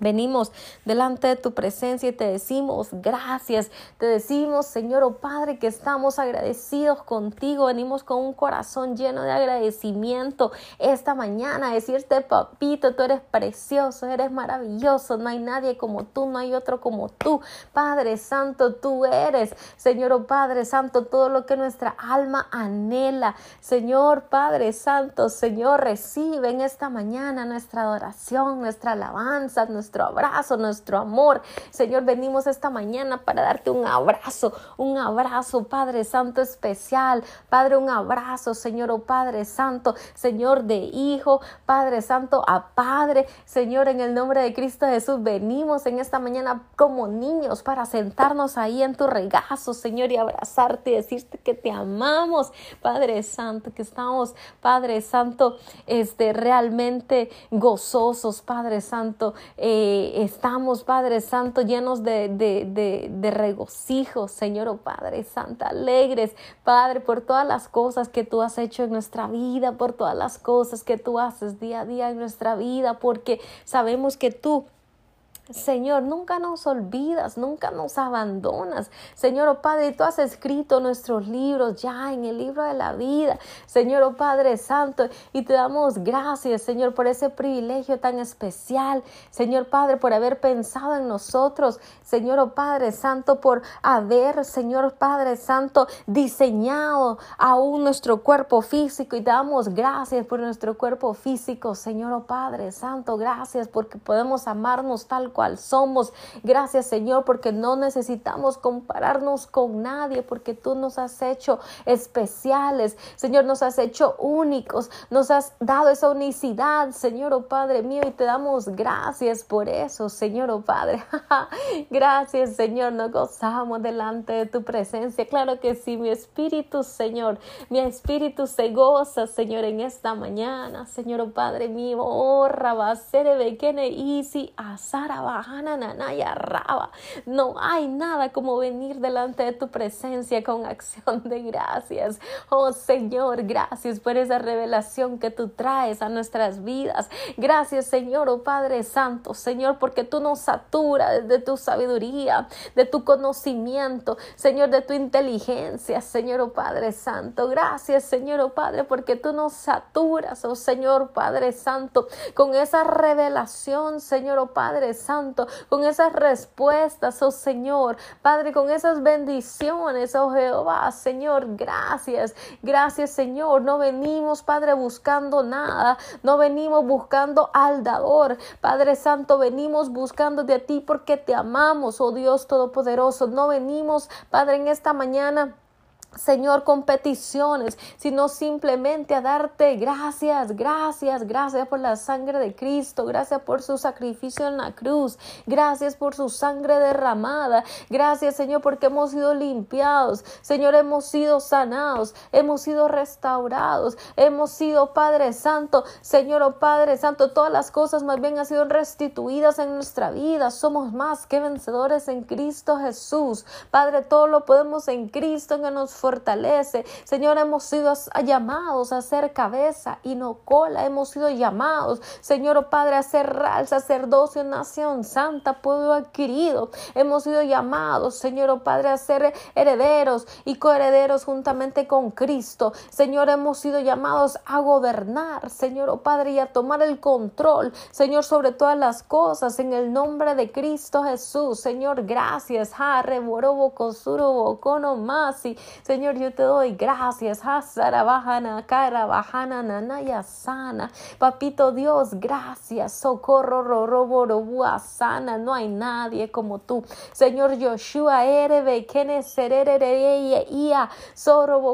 Venimos delante de tu presencia y te decimos gracias. Te decimos, Señor, oh Padre, que estamos agradecidos contigo. Venimos con un corazón lleno de agradecimiento esta mañana. Decirte, papito, tú eres precioso, eres maravilloso. No hay nadie como tú, no hay otro como tú. Padre Santo, tú eres, Señor, oh Padre Santo, todo lo que nuestra alma anhela. Señor, Padre Santo, Señor, recibe en esta mañana nuestra adoración, nuestra alabanza, nuestra nuestro abrazo, nuestro amor. Señor, venimos esta mañana para darte un abrazo, un abrazo, Padre Santo especial. Padre, un abrazo, Señor, oh Padre Santo, Señor de Hijo, Padre Santo a Padre. Señor, en el nombre de Cristo Jesús, venimos en esta mañana como niños para sentarnos ahí en tu regazo, Señor, y abrazarte y decirte que te amamos, Padre Santo, que estamos, Padre Santo, este, realmente gozosos, Padre Santo. Eh, eh, estamos, Padre Santo, llenos de, de, de, regocijo, Señor, oh Padre Santo, alegres, Padre, por todas las cosas que tú has hecho en nuestra vida, por todas las cosas que tú haces día a día en nuestra vida, porque sabemos que tú Señor, nunca nos olvidas, nunca nos abandonas. Señor, oh Padre, tú has escrito nuestros libros ya en el libro de la vida. Señor, oh Padre Santo, y te damos gracias, Señor, por ese privilegio tan especial. Señor Padre, por haber pensado en nosotros. Señor, oh Padre Santo, por haber, Señor Padre Santo, diseñado aún nuestro cuerpo físico. Y te damos gracias por nuestro cuerpo físico, Señor, oh Padre Santo. Gracias porque podemos amarnos tal cual somos. Gracias Señor porque no necesitamos compararnos con nadie porque tú nos has hecho especiales. Señor, nos has hecho únicos. Nos has dado esa unicidad, Señor, oh Padre mío, y te damos gracias por eso, Señor, oh Padre. gracias Señor, nos gozamos delante de tu presencia. Claro que sí, mi espíritu, Señor, mi espíritu se goza, Señor, en esta mañana, Señor, oh Padre mío. Oh, Rabasere, Kene, Isi, Asara, No hay nada como venir delante de tu presencia con acción de gracias. Oh Señor, gracias por esa revelación que tú traes a nuestras vidas. Gracias Señor, oh Padre Santo, Señor, porque tú nos saturas de tu sabiduría, de tu conocimiento, Señor, de tu inteligencia, Señor, oh Padre Santo. Gracias Señor, oh Padre, porque tú nos saturas, oh Señor, Padre Santo, con esa revelación, Señor, oh Padre Santo con esas respuestas, oh Señor, Padre, con esas bendiciones, oh Jehová, Señor, gracias, gracias, Señor. No venimos, Padre, buscando nada, no venimos buscando al dador, Padre Santo, venimos buscando de ti porque te amamos, oh Dios Todopoderoso. No venimos, Padre, en esta mañana Señor, con peticiones, sino simplemente a darte gracias, gracias, gracias por la sangre de Cristo, gracias por su sacrificio en la cruz, gracias por su sangre derramada, gracias Señor porque hemos sido limpiados, Señor, hemos sido sanados, hemos sido restaurados, hemos sido Padre Santo, Señor, oh Padre Santo, todas las cosas más bien han sido restituidas en nuestra vida, somos más que vencedores en Cristo Jesús, Padre, todo lo podemos en Cristo que nos fortalece. Señor, hemos sido llamados a ser cabeza y no cola. Hemos sido llamados, Señor oh Padre, a ser real sacerdocio, nación santa, pueblo adquirido. Hemos sido llamados, Señor oh Padre, a ser herederos y coherederos juntamente con Cristo. Señor, hemos sido llamados a gobernar, Señor oh Padre, y a tomar el control, Señor, sobre todas las cosas en el nombre de Cristo Jesús. Señor, gracias. Masi. Señor, yo te doy gracias. nanaya sana. Papito Dios, gracias. Socorro, roroborobu, sana. No hay nadie como tú. Señor Yoshua, erebe, kene ia,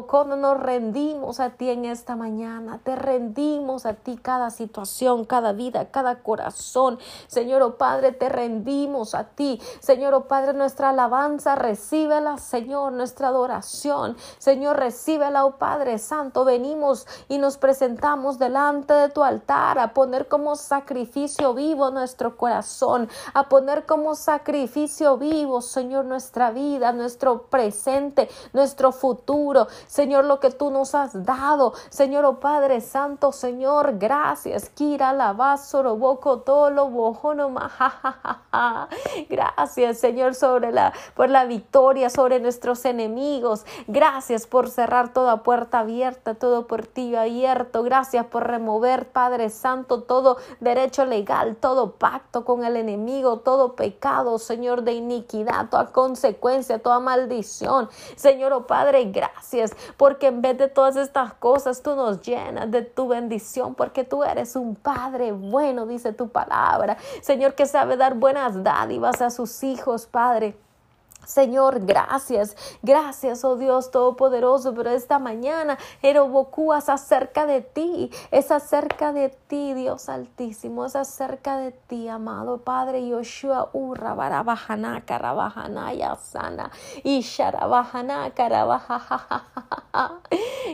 cuando nos rendimos a ti en esta mañana. Te rendimos a ti cada situación, cada vida, cada corazón. Señor, oh Padre, te rendimos a ti. Señor, oh Padre, nuestra alabanza, recíbela, Señor, nuestra adoración. Señor, recíbela, oh Padre Santo. Venimos y nos presentamos delante de tu altar a poner como sacrificio vivo nuestro corazón, a poner como sacrificio vivo, Señor, nuestra vida, nuestro presente, nuestro futuro. Señor, lo que tú nos has dado. Señor, oh Padre Santo, Señor, gracias. Kira boco tolo bojono Gracias, Señor, sobre la por la victoria sobre nuestros enemigos. Gracias por cerrar toda puerta abierta, todo portillo abierto. Gracias por remover, Padre Santo, todo derecho legal, todo pacto con el enemigo, todo pecado, Señor, de iniquidad, toda consecuencia, toda maldición. Señor, oh Padre, gracias porque en vez de todas estas cosas tú nos llenas de tu bendición porque tú eres un Padre bueno, dice tu palabra. Señor, que sabe dar buenas dádivas a sus hijos, Padre. Señor, gracias, gracias, oh Dios Todopoderoso, pero esta mañana Erobocúas acerca de ti, es acerca de ti, Dios Altísimo, es acerca de ti, amado Padre Yoshua, Urra, Barabajana, Carabajana, Yasana, y Sharabajana,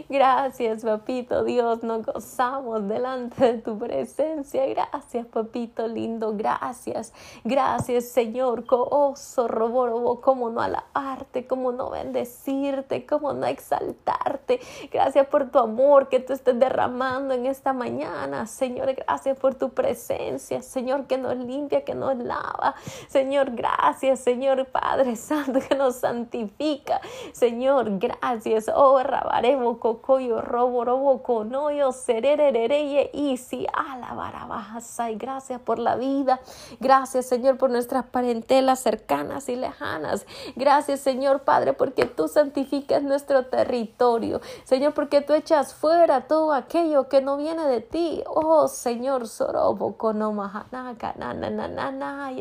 Gracias, papito Dios, nos gozamos delante de tu presencia. Gracias, papito lindo, gracias. Gracias, Señor. Oso, robo, robo, cómo no alabarte, cómo no bendecirte, cómo no exaltarte. Gracias por tu amor que tú estés derramando en esta mañana. Señor, gracias por tu presencia, Señor, que nos limpia, que nos lava. Señor, gracias, Señor Padre Santo, que nos santifica. Señor, gracias. Oh, rabaremos cocoyo, robo, robo, conoyo, sererereye, y si y Gracias por la vida. Gracias, Señor, por nuestras parentelas cercanas y lejanas. Gracias, Señor Padre, porque tú santificas nuestro territorio. Señor, porque tú echas fuera todo aquello que no viene de ti. Oh, Señor, sorobo, konomahanaka, nananana,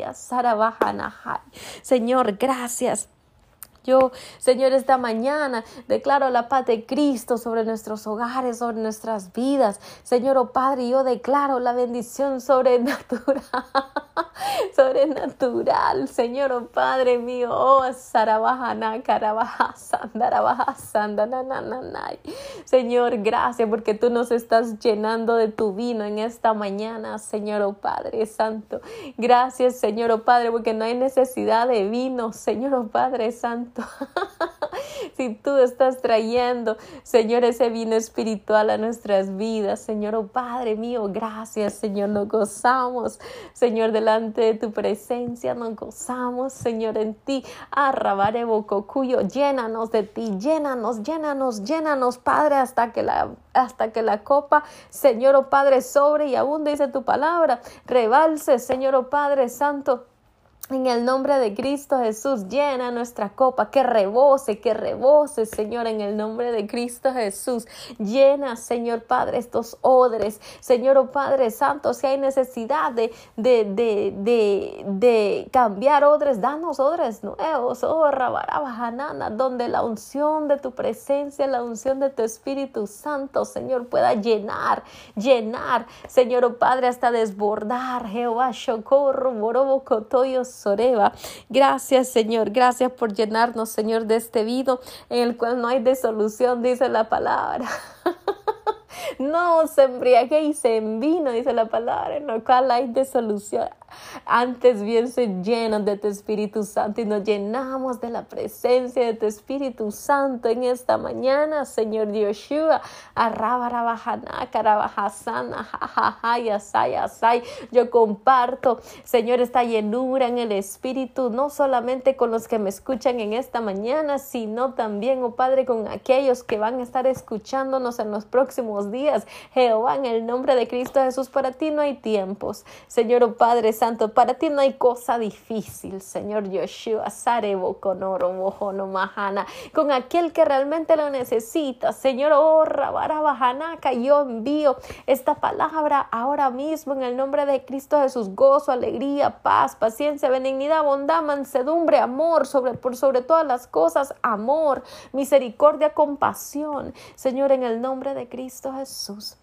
Señor, gracias. Yo, Señor, esta mañana declaro la paz de Cristo sobre nuestros hogares, sobre nuestras vidas. Señor, oh Padre, yo declaro la bendición sobrenatural, sobrenatural. Señor, oh Padre mío, oh Sarabajana, Carabaja, Sandarabaja. Señor, gracias porque tú nos estás llenando de tu vino en esta mañana, Señor, oh Padre Santo. Gracias, Señor, oh Padre, porque no hay necesidad de vino, Señor, oh Padre Santo si tú estás trayendo, Señor, ese vino espiritual a nuestras vidas, Señor, oh Padre mío, gracias, Señor, nos gozamos, Señor, delante de tu presencia, nos gozamos, Señor, en ti, arrabare cuyo llénanos de ti, llénanos, llénanos, llénanos, Padre, hasta que la hasta que la copa, Señor, oh Padre, sobre y abunde, dice tu palabra, rebalse, Señor, oh Padre Santo, en el nombre de Cristo Jesús, llena nuestra copa, que rebose, que rebose, Señor, en el nombre de Cristo Jesús. Llena, Señor Padre, estos odres. Señor oh Padre Santo, si hay necesidad de, de, de, de, cambiar odres, danos odres nuevos, oh Rabarabajanana, donde la unción de tu presencia, la unción de tu Espíritu Santo, Señor, pueda llenar, llenar, Señor oh Padre, hasta desbordar. Jehová, Shokorro, Morobo, Cotoyos, Soreba. Gracias, Señor. Gracias por llenarnos, Señor, de este vino en el cual no hay desolución, dice la palabra. no os embriaguéis en vino, dice la palabra, en el cual hay desolución. Antes bien se llenan de tu Espíritu Santo y nos llenamos de la presencia de tu Espíritu Santo en esta mañana, Señor Yoshua. Yo comparto, Señor, esta llenura en el Espíritu, no solamente con los que me escuchan en esta mañana, sino también, oh Padre, con aquellos que van a estar escuchándonos en los próximos días. Jehová, en el nombre de Cristo Jesús, para ti no hay tiempos. Señor, oh Padre, Santo, para ti no hay cosa difícil, Señor Yoshua, Sarebo con oro, no Mahana, con aquel que realmente lo necesita, Señor, oh Rabarabajanaka, yo envío esta palabra ahora mismo en el nombre de Cristo Jesús, gozo, alegría, paz, paciencia, benignidad, bondad, mansedumbre, amor, sobre, por sobre todas las cosas, amor, misericordia, compasión, Señor, en el nombre de Cristo Jesús.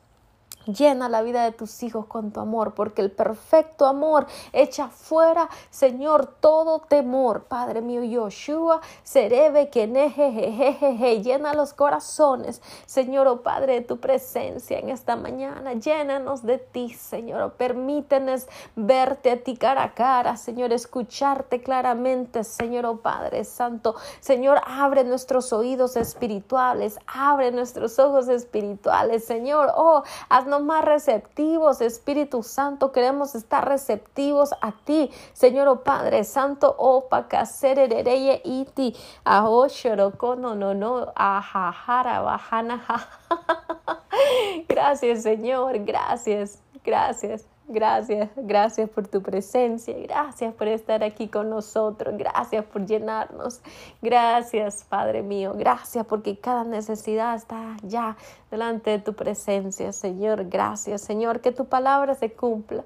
Llena la vida de tus hijos con tu amor, porque el perfecto amor echa fuera, Señor, todo temor. Padre mío, Yoshua, Serebe, Kenejejejeje, llena los corazones, Señor, oh Padre, de tu presencia en esta mañana. Llénanos de ti, Señor. Oh, permítenos verte a ti cara a cara, Señor, escucharte claramente, Señor, oh Padre Santo. Señor, abre nuestros oídos espirituales, abre nuestros ojos espirituales, Señor. Oh, haznos más receptivos, Espíritu Santo, queremos estar receptivos a ti, Señor oh Padre Santo, oh pacaserereye iti, no no no, ajajara bajana. Gracias, Señor, gracias, gracias. Gracias, gracias por tu presencia, gracias por estar aquí con nosotros, gracias por llenarnos, gracias Padre mío, gracias porque cada necesidad está ya delante de tu presencia, Señor, gracias Señor, que tu palabra se cumpla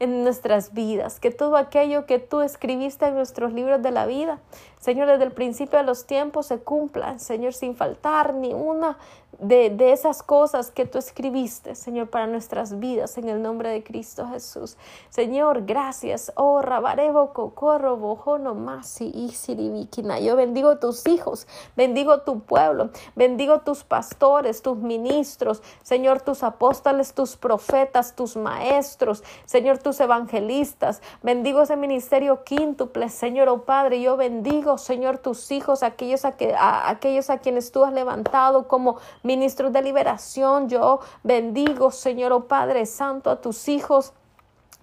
en nuestras vidas, que todo aquello que tú escribiste en nuestros libros de la vida, Señor, desde el principio de los tiempos se cumpla, Señor, sin faltar ni una de, de, esas cosas que tú escribiste, Señor, para nuestras vidas, en el nombre de Cristo Jesús. Señor, gracias. Oh, Rabarebo, Cocorro, Bojono, Masi, Isirivikina. Yo bendigo tus hijos, bendigo tu pueblo, bendigo tus pastores, tus ministros, Señor, tus apóstoles, tus profetas, tus maestros, Señor, tus evangelistas. Bendigo ese ministerio quíntuple, Señor, oh Padre, yo bendigo, Señor, tus hijos, aquellos a, que, a, aquellos a quienes tú has levantado como ministros de liberación. Yo bendigo, Señor, oh Padre Santo, a tus hijos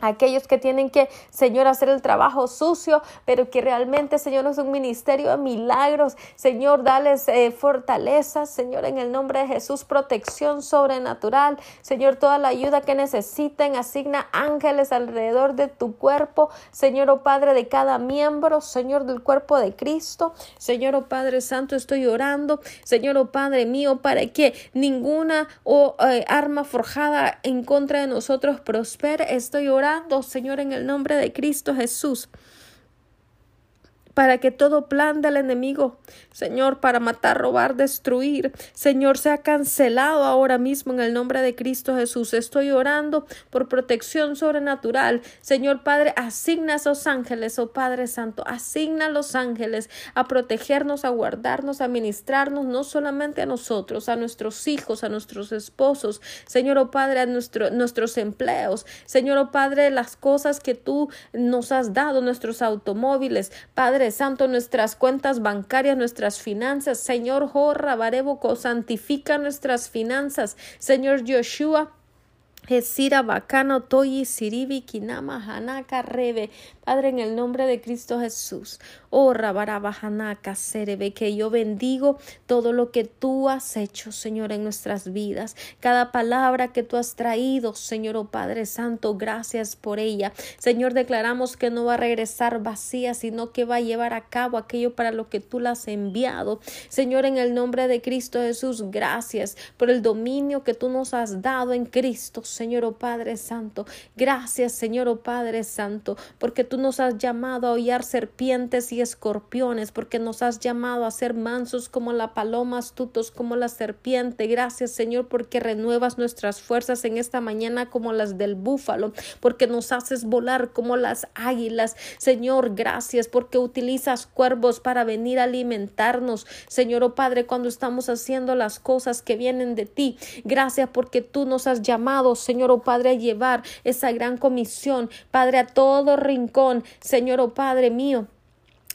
aquellos que tienen que, Señor, hacer el trabajo sucio, pero que realmente, Señor, es un ministerio de milagros. Señor, dales eh, fortaleza, Señor, en el nombre de Jesús, protección sobrenatural. Señor, toda la ayuda que necesiten, asigna ángeles alrededor de tu cuerpo. Señor, oh Padre, de cada miembro, Señor, del cuerpo de Cristo. Señor, oh Padre Santo, estoy orando. Señor, oh Padre mío, para que ninguna oh, eh, arma forjada en contra de nosotros prospere. Estoy orando Señor, en el nombre de Cristo Jesús para que todo plan del enemigo, Señor, para matar, robar, destruir, Señor, sea cancelado ahora mismo en el nombre de Cristo Jesús. Estoy orando por protección sobrenatural. Señor Padre, asigna a esos ángeles, oh Padre Santo, asigna a los ángeles a protegernos, a guardarnos, a ministrarnos, no solamente a nosotros, a nuestros hijos, a nuestros esposos, Señor, oh Padre, a nuestro, nuestros empleos, Señor, oh Padre, las cosas que tú nos has dado, nuestros automóviles, Padre, Santo, nuestras cuentas bancarias, nuestras finanzas. Señor Jorra Barebuco, santifica nuestras finanzas. Señor Joshua, Esira Bacano Toyi Siribi Kinama Hanaka Rebe. Padre, en el nombre de Cristo Jesús. Oh Rabarabahanaka Serebe, que yo bendigo todo lo que tú has hecho, Señor, en nuestras vidas. Cada palabra que tú has traído, Señor, oh Padre Santo, gracias por ella. Señor, declaramos que no va a regresar vacía, sino que va a llevar a cabo aquello para lo que tú la has enviado. Señor, en el nombre de Cristo Jesús, gracias por el dominio que tú nos has dado en Cristo, Señor, oh Padre Santo. Gracias, Señor, oh Padre Santo, porque tú nos has llamado a hollar serpientes y escorpiones, porque nos has llamado a ser mansos como la paloma, astutos como la serpiente. Gracias, Señor, porque renuevas nuestras fuerzas en esta mañana como las del búfalo, porque nos haces volar como las águilas. Señor, gracias porque utilizas cuervos para venir a alimentarnos. Señor, oh Padre, cuando estamos haciendo las cosas que vienen de ti. Gracias porque tú nos has llamado, Señor, oh Padre, a llevar esa gran comisión, Padre, a todo rincón, Señor, oh Padre mío.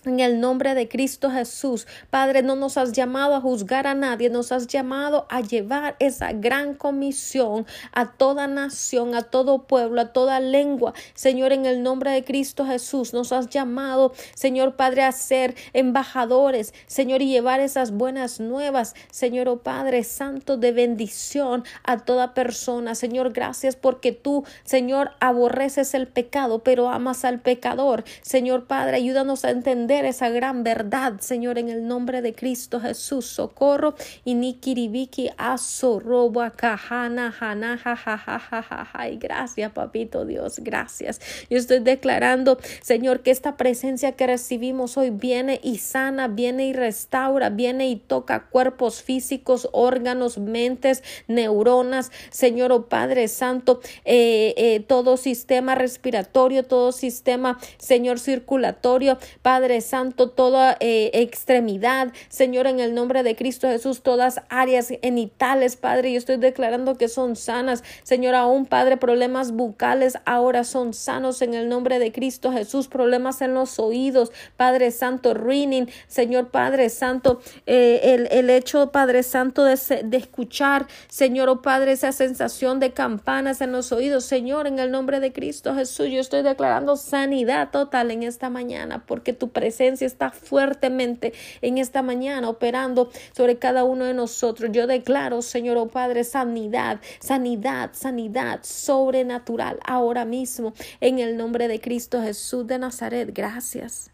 En el nombre de Cristo Jesús, Padre, no nos has llamado a juzgar a nadie, nos has llamado a llevar esa gran comisión a toda nación, a todo pueblo, a toda lengua. Señor, en el nombre de Cristo Jesús, nos has llamado, Señor Padre, a ser embajadores, Señor, y llevar esas buenas nuevas, Señor, oh Padre Santo, de bendición a toda persona. Señor, gracias porque tú, Señor, aborreces el pecado, pero amas al pecador. Señor Padre, ayúdanos a entender esa gran verdad, Señor, en el nombre de Cristo Jesús. Socorro y nikiribiki aso robo kahana ja gracias, papito Dios, gracias. Yo estoy declarando, Señor, que esta presencia que recibimos hoy viene y sana, viene y restaura, viene y toca cuerpos físicos, órganos, mentes, neuronas, Señor, oh Padre Santo, eh, eh, todo sistema respiratorio, todo sistema, Señor, circulatorio, Padre Santo, toda eh, extremidad, Señor, en el nombre de Cristo Jesús, todas áreas genitales, Padre, yo estoy declarando que son sanas, Señor, aún, Padre, problemas bucales ahora son sanos en el nombre de Cristo Jesús, problemas en los oídos, Padre Santo, ruining, Señor Padre Santo, eh, el, el, hecho, Padre Santo, de, de escuchar, Señor, oh Padre, esa sensación de campanas en los oídos, Señor, en el nombre de Cristo Jesús, yo estoy declarando sanidad total en esta mañana, porque tu presencia presencia está fuertemente en esta mañana operando sobre cada uno de nosotros. Yo declaro, Señor, oh Padre, sanidad, sanidad, sanidad sobrenatural ahora mismo en el nombre de Cristo Jesús de Nazaret. Gracias.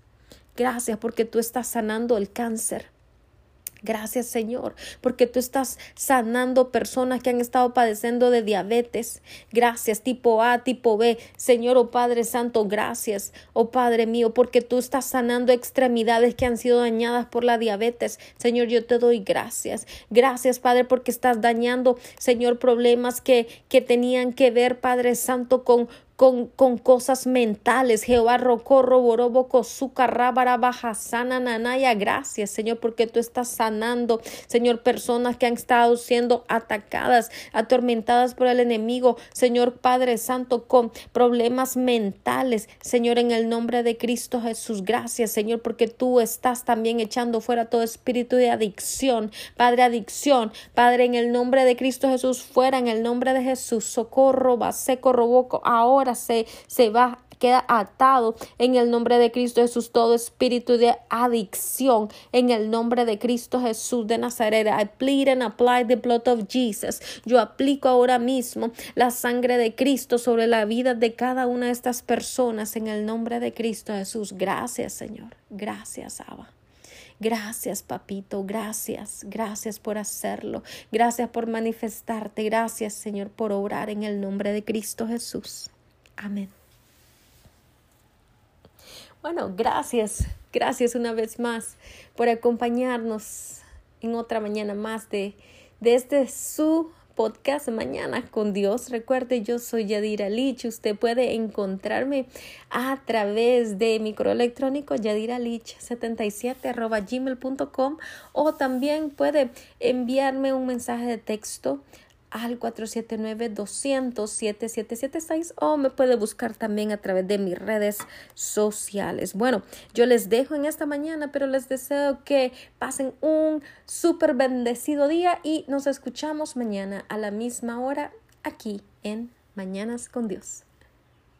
Gracias porque tú estás sanando el cáncer. Gracias Señor, porque tú estás sanando personas que han estado padeciendo de diabetes. Gracias, tipo A, tipo B. Señor, oh Padre Santo, gracias, oh Padre mío, porque tú estás sanando extremidades que han sido dañadas por la diabetes. Señor, yo te doy gracias. Gracias, Padre, porque estás dañando, Señor, problemas que, que tenían que ver, Padre Santo, con, con, con cosas mentales. Jehová rocorro, borobo, su rábara, baja, sana, nanaya. Gracias, Señor, porque tú estás sanando, Señor, personas que han estado siendo atacadas, atormentadas por el enemigo. Señor Padre Santo, con problemas mentales. Señor, en el nombre de Cristo Jesús, gracias, Señor, porque tú estás también echando fuera todo espíritu de adicción. Padre, adicción. Padre, en el nombre de Cristo Jesús, fuera en el nombre de Jesús. Socorro, se corroboco se, se va queda atado en el nombre de Cristo Jesús todo espíritu de adicción en el nombre de Cristo Jesús de Nazaret. I plead and apply the blood of Jesus. Yo aplico ahora mismo la sangre de Cristo sobre la vida de cada una de estas personas en el nombre de Cristo Jesús. Gracias, Señor. Gracias, Abba. Gracias, papito, gracias, gracias por hacerlo, gracias por manifestarte, gracias, Señor, por obrar en el nombre de Cristo Jesús. Amén. Bueno, gracias, gracias una vez más por acompañarnos en otra mañana más de, de este su podcast Mañana con Dios. Recuerde, yo soy Yadira Lich. Usted puede encontrarme a través de mi correo electrónico yadiralich77 gmail.com o también puede enviarme un mensaje de texto al 479-200-7776 o me puede buscar también a través de mis redes sociales. Bueno, yo les dejo en esta mañana, pero les deseo que pasen un súper bendecido día y nos escuchamos mañana a la misma hora aquí en Mañanas con Dios.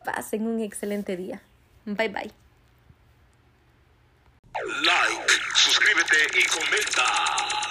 Pasen un excelente día. Bye bye. Like, suscríbete y comenta.